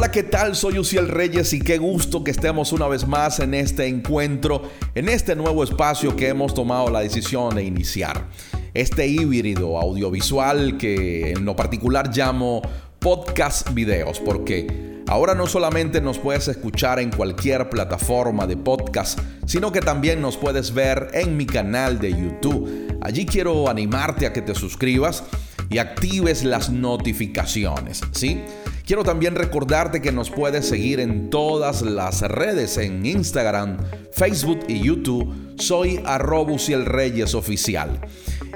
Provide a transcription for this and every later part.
Hola, ¿qué tal? Soy Uciel Reyes y qué gusto que estemos una vez más en este encuentro, en este nuevo espacio que hemos tomado la decisión de iniciar. Este híbrido audiovisual que en lo particular llamo podcast videos, porque ahora no solamente nos puedes escuchar en cualquier plataforma de podcast, sino que también nos puedes ver en mi canal de YouTube. Allí quiero animarte a que te suscribas y actives las notificaciones, ¿sí? Quiero también recordarte que nos puedes seguir en todas las redes, en Instagram, Facebook y YouTube. Soy el Reyes Oficial.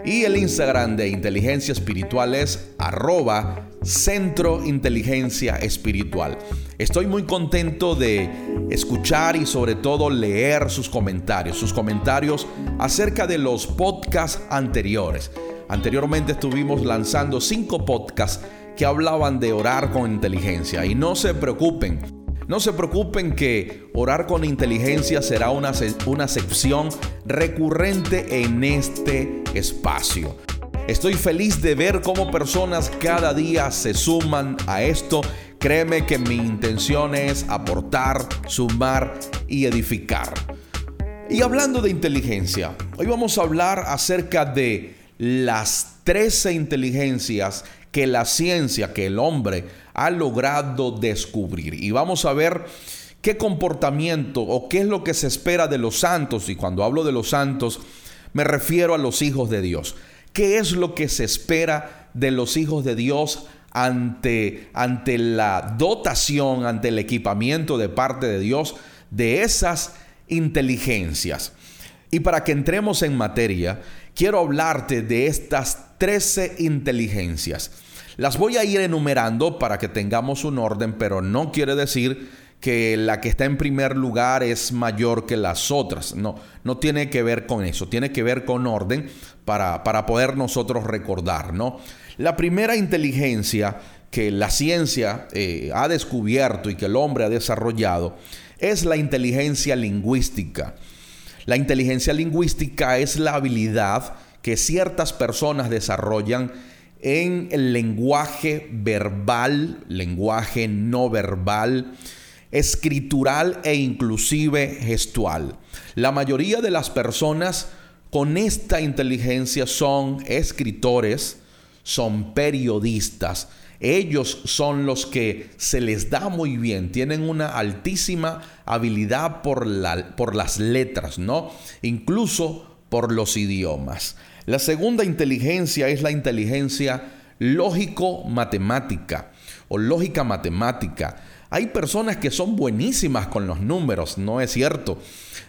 Y el Instagram de Inteligencia Espiritual es arroba Centro Inteligencia Espiritual. Estoy muy contento de escuchar y sobre todo leer sus comentarios, sus comentarios acerca de los podcasts anteriores. Anteriormente estuvimos lanzando cinco podcasts que hablaban de orar con inteligencia. Y no se preocupen, no se preocupen que orar con inteligencia será una, una sección recurrente en este espacio. Estoy feliz de ver cómo personas cada día se suman a esto. Créeme que mi intención es aportar, sumar y edificar. Y hablando de inteligencia, hoy vamos a hablar acerca de las 13 inteligencias que la ciencia, que el hombre ha logrado descubrir. Y vamos a ver qué comportamiento o qué es lo que se espera de los santos. Y cuando hablo de los santos, me refiero a los hijos de Dios. ¿Qué es lo que se espera de los hijos de Dios ante, ante la dotación, ante el equipamiento de parte de Dios de esas inteligencias? Y para que entremos en materia, quiero hablarte de estas 13 inteligencias. Las voy a ir enumerando para que tengamos un orden, pero no quiere decir que la que está en primer lugar es mayor que las otras. No, no tiene que ver con eso, tiene que ver con orden para, para poder nosotros recordar, ¿no? La primera inteligencia que la ciencia eh, ha descubierto y que el hombre ha desarrollado es la inteligencia lingüística. La inteligencia lingüística es la habilidad que ciertas personas desarrollan en el lenguaje verbal, lenguaje no verbal, escritural e inclusive gestual. La mayoría de las personas con esta inteligencia son escritores, son periodistas. Ellos son los que se les da muy bien, tienen una altísima habilidad por, la, por las letras, ¿no? Incluso por los idiomas. La segunda inteligencia es la inteligencia lógico-matemática o lógica matemática. Hay personas que son buenísimas con los números, no es cierto.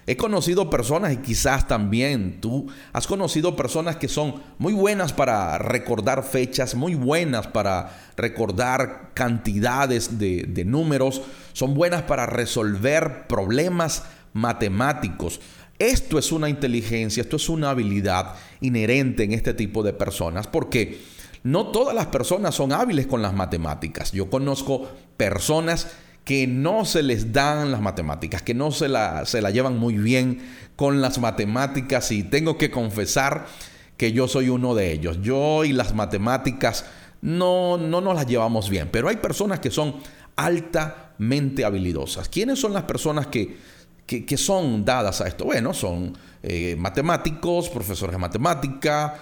He conocido personas y quizás también tú has conocido personas que son muy buenas para recordar fechas, muy buenas para recordar cantidades de, números, son buenas para resolver problemas matemáticos. Esto es una inteligencia, esto es una habilidad inherente en este tipo de personas porque no todas las personas son hábiles con las matemáticas. Yo conozco personas que no se les dan las matemáticas, que no se la, se la llevan muy bien con las matemáticas y tengo que confesar que yo soy uno de ellos. Yo y las matemáticas no, no nos las llevamos bien, pero hay personas que son altamente habilidosas. ¿Quiénes son las personas que que, son dadas a esto? Bueno, son eh, matemáticos, profesores de matemática,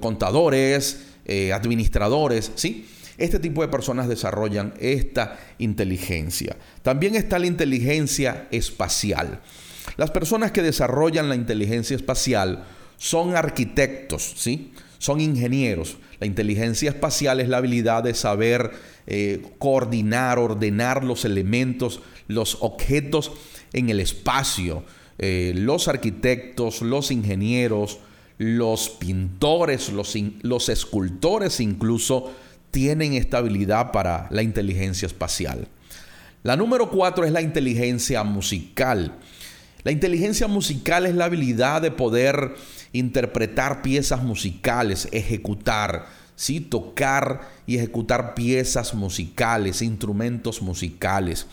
contadores, eh, administradores, ¿sí? Este tipo de personas desarrollan esta inteligencia. También está la inteligencia espacial. Las personas que desarrollan la inteligencia espacial son arquitectos, ¿sí? Son ingenieros. La inteligencia espacial es la habilidad de saber eh, coordinar, ordenar los elementos, los objetos en el espacio. Eh, los arquitectos, los ingenieros, los pintores, los, escultores incluso tienen esta habilidad para la inteligencia espacial. La número cuatro es la inteligencia musical. La inteligencia musical es la habilidad de poder interpretar piezas musicales, ejecutar, ¿sí? tocar y ejecutar piezas musicales, instrumentos musicales.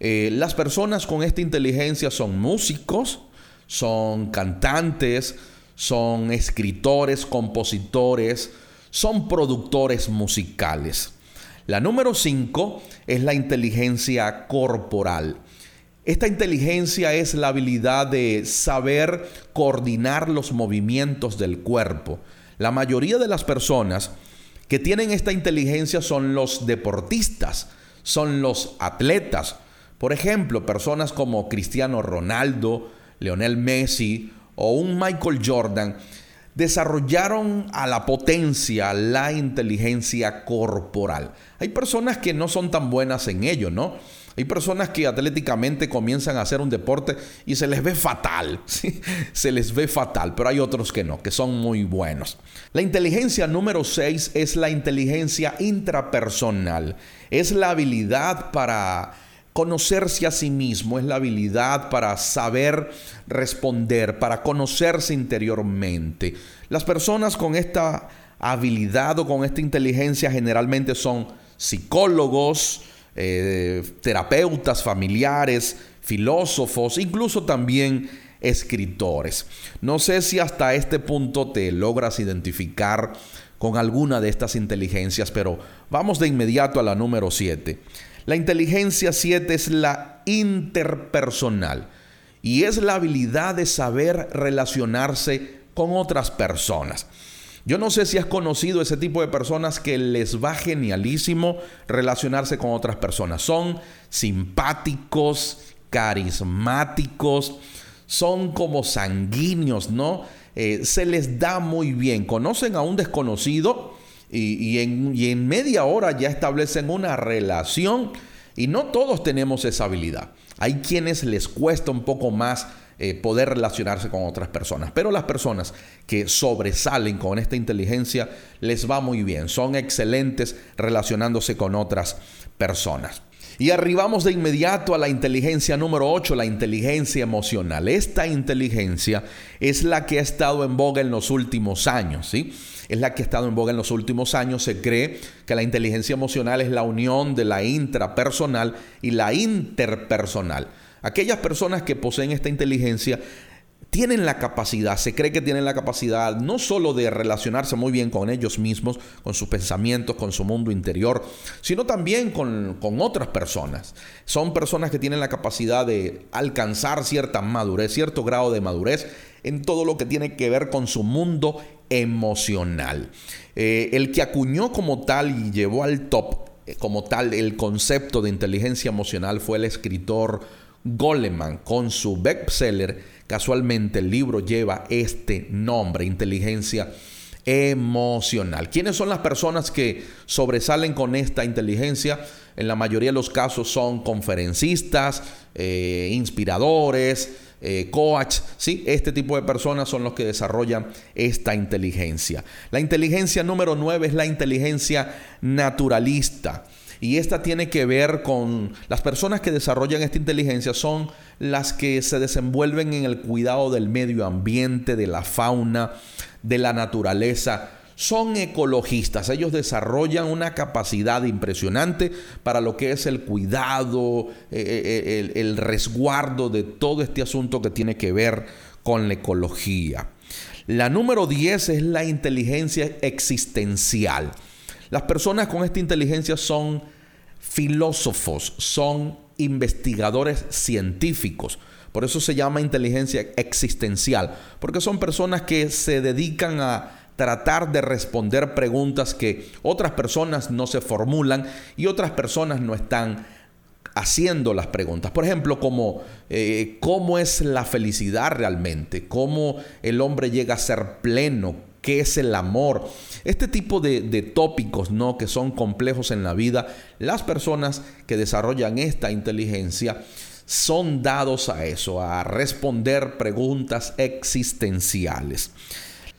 Eh, las personas con esta inteligencia son músicos, son cantantes, son escritores, compositores, son productores musicales. La número 5 es la inteligencia corporal. Esta inteligencia es la habilidad de saber coordinar los movimientos del cuerpo. La mayoría de las personas que tienen esta inteligencia son los deportistas, son los atletas. Por ejemplo, personas como Cristiano Ronaldo, Leonel Messi o un Michael Jordan desarrollaron a la potencia la inteligencia corporal. Hay personas que no son tan buenas en ello, ¿no? Hay personas que atléticamente comienzan a hacer un deporte y se les ve fatal, se les ve fatal, pero hay otros que no, que son muy buenos. La inteligencia número 6 es la inteligencia intrapersonal, es la habilidad para conocerse a sí mismo, es la habilidad para saber responder, para conocerse interiormente. Las personas con esta habilidad o con esta inteligencia generalmente son psicólogos, eh, terapeutas familiares, filósofos, incluso también escritores. No sé si hasta este punto te logras identificar con alguna de estas inteligencias, pero vamos de inmediato a la número 7. La inteligencia 7 es la interpersonal y es la habilidad de saber relacionarse con otras personas. Yo no sé si has conocido ese tipo de personas que les va genialísimo relacionarse con otras personas. Son simpáticos, carismáticos, son como sanguíneos, ¿no? Eh, se les da muy bien. Conocen a un desconocido y, en, media hora ya establecen una relación y no todos tenemos esa habilidad. Hay quienes les cuesta un poco más eh, poder relacionarse con otras personas. Pero las personas que sobresalen con esta inteligencia les va muy bien, son excelentes relacionándose con otras personas. Y arribamos de inmediato a la inteligencia número 8, la inteligencia emocional. Esta inteligencia es la que ha estado en boga en los últimos años, ¿sí? Es la que ha estado en boga en los últimos años. Se cree que la inteligencia emocional es la unión de la intrapersonal y la interpersonal. Aquellas personas que poseen esta inteligencia tienen la capacidad, se cree que tienen la capacidad no solo de relacionarse muy bien con ellos mismos, con sus pensamientos, con su mundo interior, sino también con, con, otras personas. Son personas que tienen la capacidad de alcanzar cierta madurez, cierto grado de madurez en todo lo que tiene que ver con su mundo emocional. Eh, el que acuñó como tal y llevó al top eh, como tal el concepto de inteligencia emocional fue el escritor Goleman con su bestseller. Casualmente el libro lleva este nombre, inteligencia emocional. ¿Quiénes son las personas que sobresalen con esta inteligencia? En la mayoría de los casos son conferencistas, eh, inspiradores, eh, coach, ¿sí? Este tipo de personas son los que desarrollan esta inteligencia. La inteligencia número 9 es la inteligencia naturalista. Y esta tiene que ver con las personas que desarrollan esta inteligencia son las que se desenvuelven en el cuidado del medio ambiente, de la fauna, de la naturaleza. Son ecologistas, ellos desarrollan una capacidad impresionante para lo que es el cuidado, eh, eh, el, el resguardo de todo este asunto que tiene que ver con la ecología. La número 10 es la inteligencia existencial. Las personas con esta inteligencia son filósofos, son investigadores científicos. Por eso se llama inteligencia existencial, porque son personas que se dedican a tratar de responder preguntas que otras personas no se formulan y otras personas no están haciendo las preguntas. Por ejemplo, como eh, cómo es la felicidad realmente, cómo el hombre llega a ser pleno, qué es el amor. Este tipo de, tópicos ¿no? que son complejos en la vida, las personas que desarrollan esta inteligencia son dados a eso, a responder preguntas existenciales.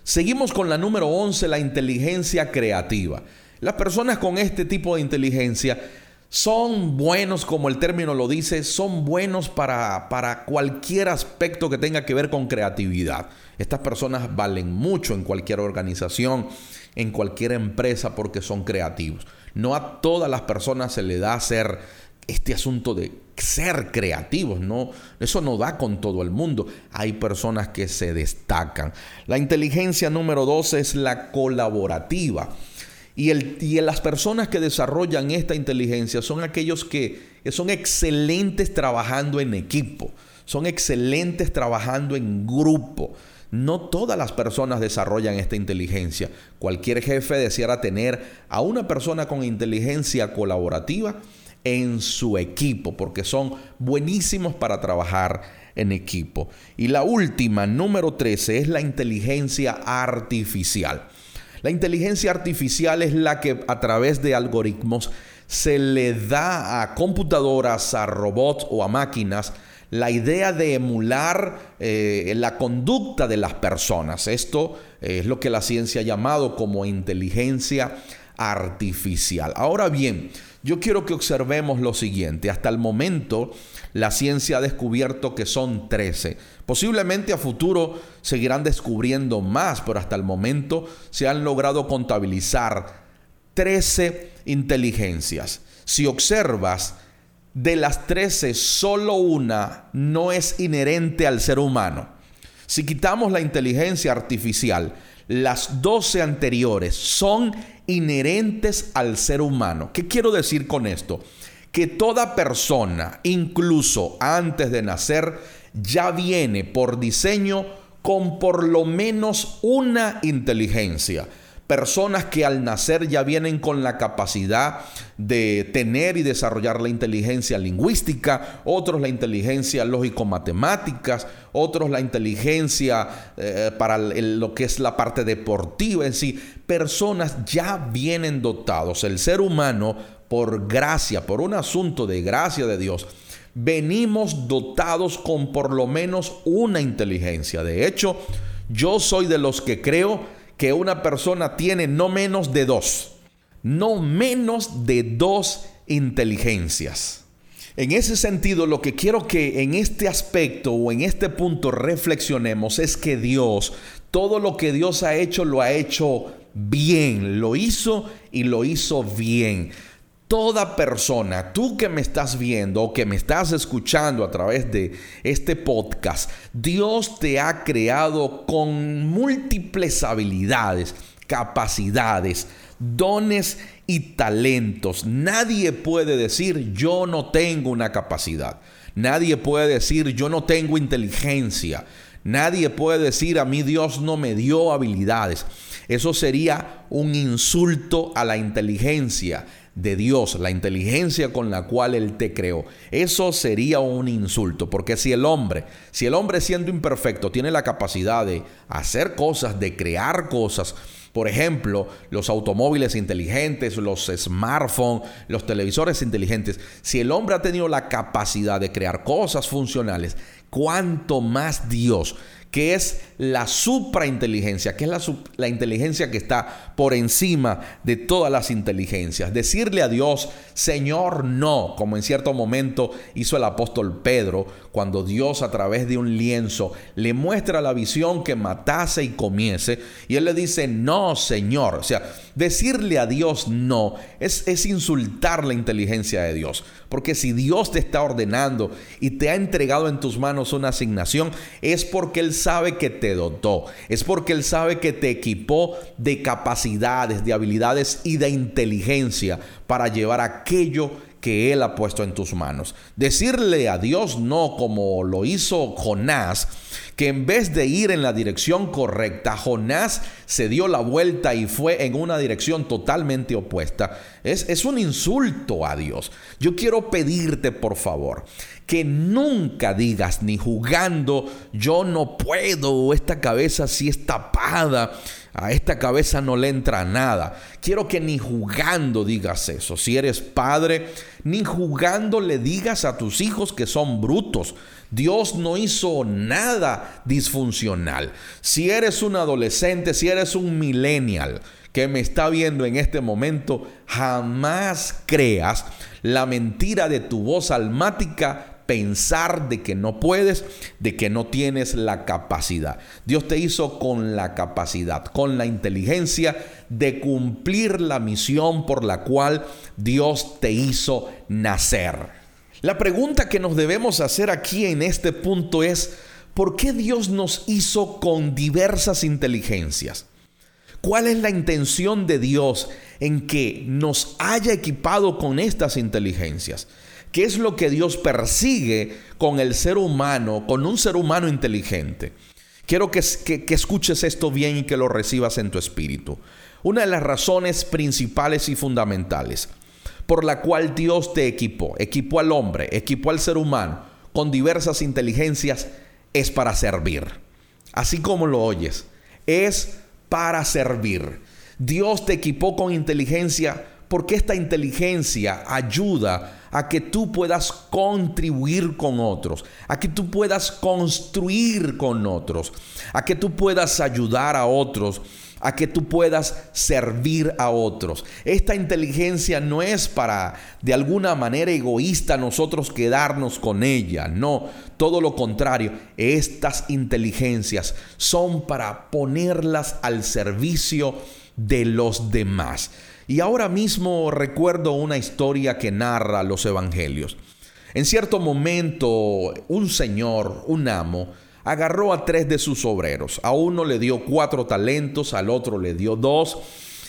Seguimos con la número 11, la inteligencia creativa. Las personas con este tipo de inteligencia son buenos, como el término lo dice, son buenos para, para, cualquier aspecto que tenga que ver con creatividad. Estas personas valen mucho en cualquier organización, en cualquier empresa, porque son creativos. No a todas las personas se le da hacer este asunto de ser creativos, no, eso no da con todo el mundo. Hay personas que se destacan. La inteligencia número 12 es la colaborativa. Y, el, y las personas que desarrollan esta inteligencia son aquellos que, son excelentes trabajando en equipo, son excelentes trabajando en grupo. No todas las personas desarrollan esta inteligencia. Cualquier jefe deseara tener a una persona con inteligencia colaborativa en su equipo, porque son buenísimos para trabajar en equipo. Y la última, número 13, es la inteligencia artificial. La inteligencia artificial es la que a través de algoritmos se le da a computadoras, a robots o a máquinas la idea de emular eh, la conducta de las personas. Esto es lo que la ciencia ha llamado como inteligencia artificial. Ahora bien, yo quiero que observemos lo siguiente. Hasta el momento, la ciencia ha descubierto que son 13. Posiblemente a futuro seguirán descubriendo más, pero hasta el momento se han logrado contabilizar 13 inteligencias. Si observas, de las 13, solo una no es inherente al ser humano. Si quitamos la inteligencia artificial, las 12 anteriores son inherentes al ser humano. ¿Qué quiero decir con esto? Que toda persona, incluso antes de nacer, ya viene por diseño con por lo menos una inteligencia personas que al nacer ya vienen con la capacidad de tener y desarrollar la inteligencia lingüística, otros la inteligencia lógico-matemáticas, otros la inteligencia eh, para lo que es la parte deportiva en sí. Personas ya vienen dotados. El ser humano, por gracia, por un asunto de gracia de Dios, venimos dotados con por lo menos una inteligencia. De hecho, yo soy de los que creo que una persona tiene no menos de dos, no menos de dos inteligencias. En ese sentido, lo que quiero que en este aspecto o en este punto reflexionemos es que Dios, todo lo que Dios ha hecho, lo ha hecho bien, lo hizo y lo hizo bien. Toda persona, tú que me estás viendo o que me estás escuchando a través de este podcast, Dios te ha creado con múltiples habilidades, capacidades, dones y talentos. Nadie puede decir yo no tengo una capacidad. Nadie puede decir yo no tengo inteligencia. Nadie puede decir a mí Dios no me dio habilidades. Eso sería un insulto a la inteligencia de Dios, la inteligencia con la cual Él te creó. Eso sería un insulto, porque si el hombre, si el hombre siendo imperfecto tiene la capacidad de hacer cosas, de crear cosas, por ejemplo, los automóviles inteligentes, los smartphones, los televisores inteligentes, si el hombre ha tenido la capacidad de crear cosas funcionales, ¿cuánto más Dios? Que es la suprainteligencia, que es la, inteligencia que está por encima de todas las inteligencias. Decirle a Dios, Señor, no, como en cierto momento hizo el apóstol Pedro, cuando Dios a través de un lienzo le muestra la visión que matase y comiese, y él le dice, no, Señor. O sea, decirle a Dios no es insultar la inteligencia de Dios. Porque si Dios te está ordenando y te ha entregado en tus manos una asignación, es porque Él sabe que te dotó, es porque Él sabe que te equipó de capacidades, de habilidades y de inteligencia para llevar aquello que Él ha puesto en tus manos. Decirle a Dios no como lo hizo Jonás, que en vez de ir en la dirección correcta, Jonás se dio la vuelta y fue en una dirección totalmente opuesta. Es, es un insulto a Dios. Yo quiero pedirte, por favor, que nunca digas ni jugando, yo no puedo, esta cabeza sí es tapada a esta cabeza no le entra nada. Quiero que ni jugando digas eso. Si eres padre, ni jugando le digas a tus hijos que son brutos. Dios no hizo nada disfuncional. Si eres un adolescente, si eres un millennial que me está viendo en este momento, jamás creas la mentira de tu voz almática pensar de que no puedes, de que no tienes la capacidad. Dios te hizo con la capacidad, con la inteligencia de cumplir la misión por la cual Dios te hizo nacer. La pregunta que nos debemos hacer aquí en este punto es, ¿por qué Dios nos hizo con diversas inteligencias? ¿Cuál es la intención de Dios en que nos haya equipado con estas inteligencias? ¿Qué es lo que Dios persigue con el ser humano, con un ser humano inteligente? Quiero que, que, escuches esto bien y que lo recibas en tu espíritu. Una de las razones principales y fundamentales por la cual Dios te equipó, equipó al hombre, equipó al ser humano con diversas inteligencias, es para servir. Así como lo oyes, es para servir. Dios te equipó con inteligencia porque esta inteligencia ayuda a que tú puedas contribuir con otros, a que tú puedas construir con otros, a que tú puedas ayudar a otros, a que tú puedas servir a otros. Esta inteligencia no es para de alguna manera egoísta nosotros quedarnos con ella, no, todo lo contrario, estas inteligencias son para ponerlas al servicio de los demás. Y ahora mismo recuerdo una historia que narra los evangelios. En cierto momento, un señor, un amo, agarró a tres de sus obreros. A uno le dio cuatro talentos, al otro le dio dos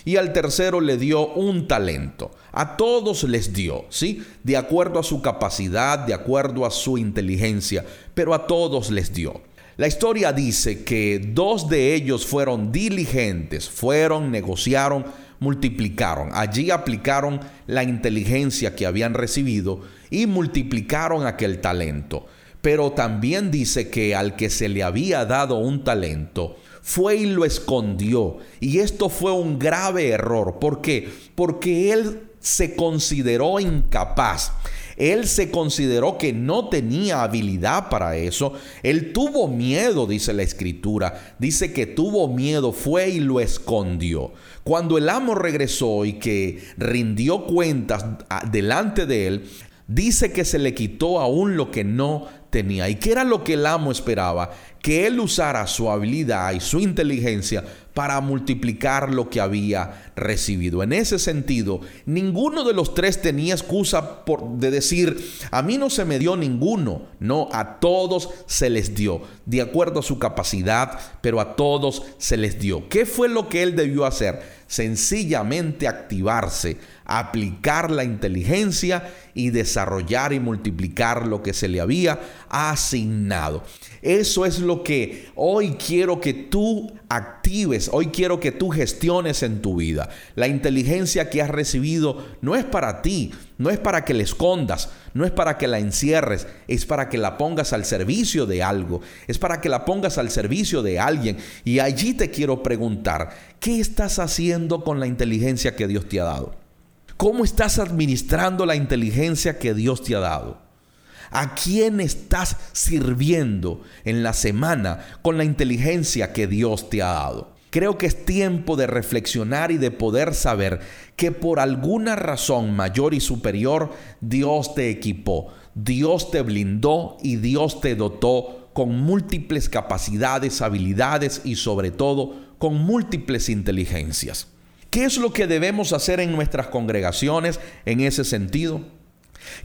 y al tercero le dio un talento. A todos les dio, ¿sí? De acuerdo a su capacidad, de acuerdo a su inteligencia, pero a todos les dio. La historia dice que dos de ellos fueron diligentes, fueron, negociaron, multiplicaron. Allí aplicaron la inteligencia que habían recibido y multiplicaron aquel talento. Pero también dice que al que se le había dado un talento, fue y lo escondió. Y esto fue un grave error. ¿Por qué? Porque él se consideró incapaz. Él se consideró que no tenía habilidad para eso. Él tuvo miedo, dice la escritura. Dice que tuvo miedo, fue y lo escondió. Cuando el amo regresó y que rindió cuentas delante de él, dice que se le quitó aún lo que no tenía. ¿Y qué era lo que el amo esperaba? Que él usara su habilidad y su inteligencia para multiplicar lo que había recibido. En ese sentido, ninguno de los tres tenía excusa por, de decir, a mí no se me dio ninguno. No, a todos se les dio, de acuerdo a su capacidad, pero a todos se les dio. ¿Qué fue lo que él debió hacer? Sencillamente activarse aplicar la inteligencia y desarrollar y multiplicar lo que se le había asignado. Eso es lo que hoy quiero que tú actives, hoy quiero que tú gestiones en tu vida. La inteligencia que has recibido no es para ti, no es para que la escondas, no es para que la encierres, es para que la pongas al servicio de algo, es para que la pongas al servicio de alguien. Y allí te quiero preguntar, ¿qué estás haciendo con la inteligencia que Dios te ha dado? ¿Cómo estás administrando la inteligencia que Dios te ha dado? ¿A quién estás sirviendo en la semana con la inteligencia que Dios te ha dado? Creo que es tiempo de reflexionar y de poder saber que por alguna razón mayor y superior Dios te equipó, Dios te blindó y Dios te dotó con múltiples capacidades, habilidades y sobre todo con múltiples inteligencias. ¿Qué es lo que debemos hacer en nuestras congregaciones en ese sentido?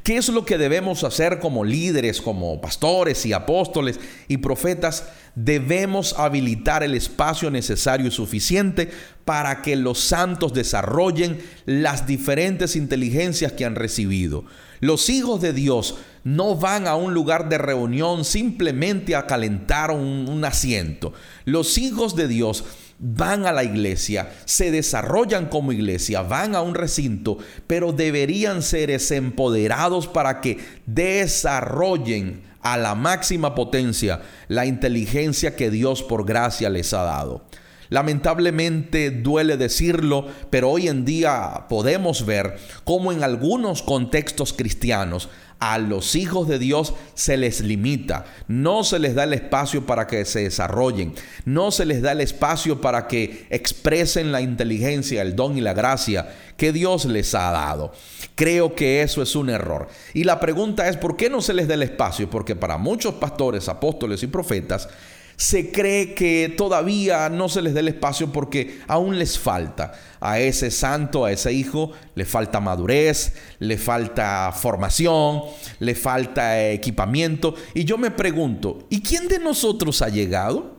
¿Qué es lo que debemos hacer como líderes, como pastores y apóstoles y profetas? Debemos habilitar el espacio necesario y suficiente para que los santos desarrollen las diferentes inteligencias que han recibido. Los hijos de Dios no van a un lugar de reunión simplemente a calentar un, un asiento. Los hijos de Dios van a la iglesia, se desarrollan como iglesia, van a un recinto, pero deberían ser empoderados para que desarrollen a la máxima potencia la inteligencia que Dios por gracia les ha dado. Lamentablemente duele decirlo, pero hoy en día podemos ver cómo en algunos contextos cristianos a los hijos de Dios se les limita, no se les da el espacio para que se desarrollen, no se les da el espacio para que expresen la inteligencia, el don y la gracia que Dios les ha dado. Creo que eso es un error. Y la pregunta es, ¿por qué no se les da el espacio? Porque para muchos pastores, apóstoles y profetas, se cree que todavía no se les dé el espacio porque aún les falta. A ese santo, a ese hijo, le falta madurez, le falta formación, le falta equipamiento. Y yo me pregunto, ¿y quién de nosotros ha llegado?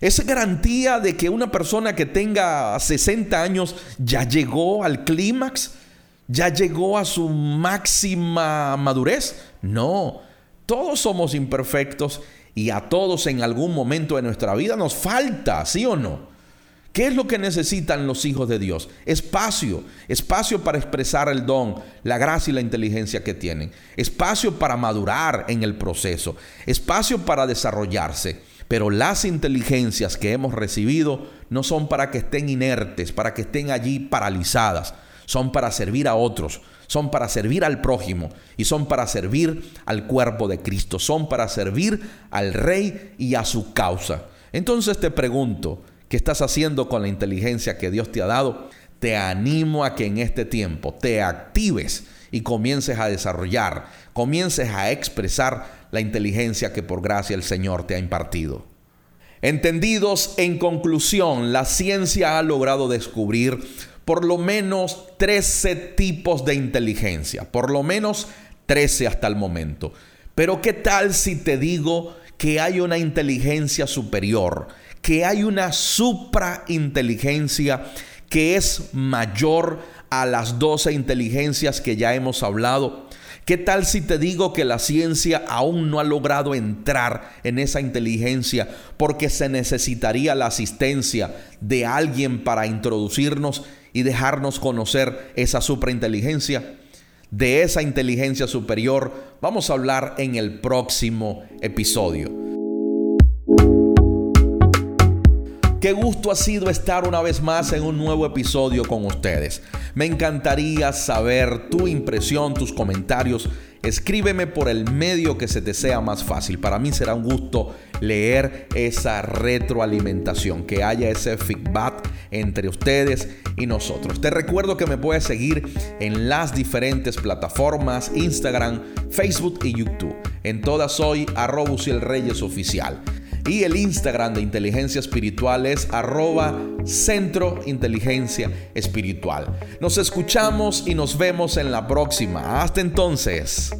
¿Es garantía de que una persona que tenga 60 años ya llegó al clímax? ¿Ya llegó a su máxima madurez? No, todos somos imperfectos y a todos en algún momento de nuestra vida nos falta, ¿sí o no? ¿Qué es lo que necesitan los hijos de Dios? Espacio, espacio para expresar el don, la gracia y la inteligencia que tienen, espacio para madurar en el proceso, espacio para desarrollarse. Pero las inteligencias que hemos recibido no son para que estén inertes, para que estén allí paralizadas, son para servir a otros, son para servir al prójimo y son para servir al cuerpo de Cristo, son para servir al rey y a su causa. Entonces te pregunto, ¿qué estás haciendo con la inteligencia que Dios te ha dado? Te animo a que en este tiempo te actives y comiences a desarrollar, comiences a expresar la inteligencia que por gracia el Señor te ha impartido. Entendidos, en conclusión, la ciencia ha logrado descubrir por lo menos 13 tipos de inteligencia, por lo menos 13 hasta el momento. Pero ¿qué tal si te digo que hay una inteligencia superior, que hay una suprainteligencia que es mayor a las 12 inteligencias que ya hemos hablado? ¿Qué tal si te digo que la ciencia aún no ha logrado entrar en esa inteligencia porque se necesitaría la asistencia de alguien para introducirnos y dejarnos conocer esa suprainteligencia? De esa inteligencia superior vamos a hablar en el próximo episodio. Qué gusto ha sido estar una vez más en un nuevo episodio con ustedes. Me encantaría saber tu impresión, tus comentarios. Escríbeme por el medio que se te sea más fácil. Para mí será un gusto leer esa retroalimentación, que haya ese feedback entre ustedes y nosotros. Te recuerdo que me puedes seguir en las diferentes plataformas, Instagram, Facebook y YouTube. En todas soy arroba Reyes Oficial. Y el Instagram de Inteligencia Espiritual es arroba Centro Inteligencia Espiritual. Nos escuchamos y nos vemos en la próxima. Hasta entonces.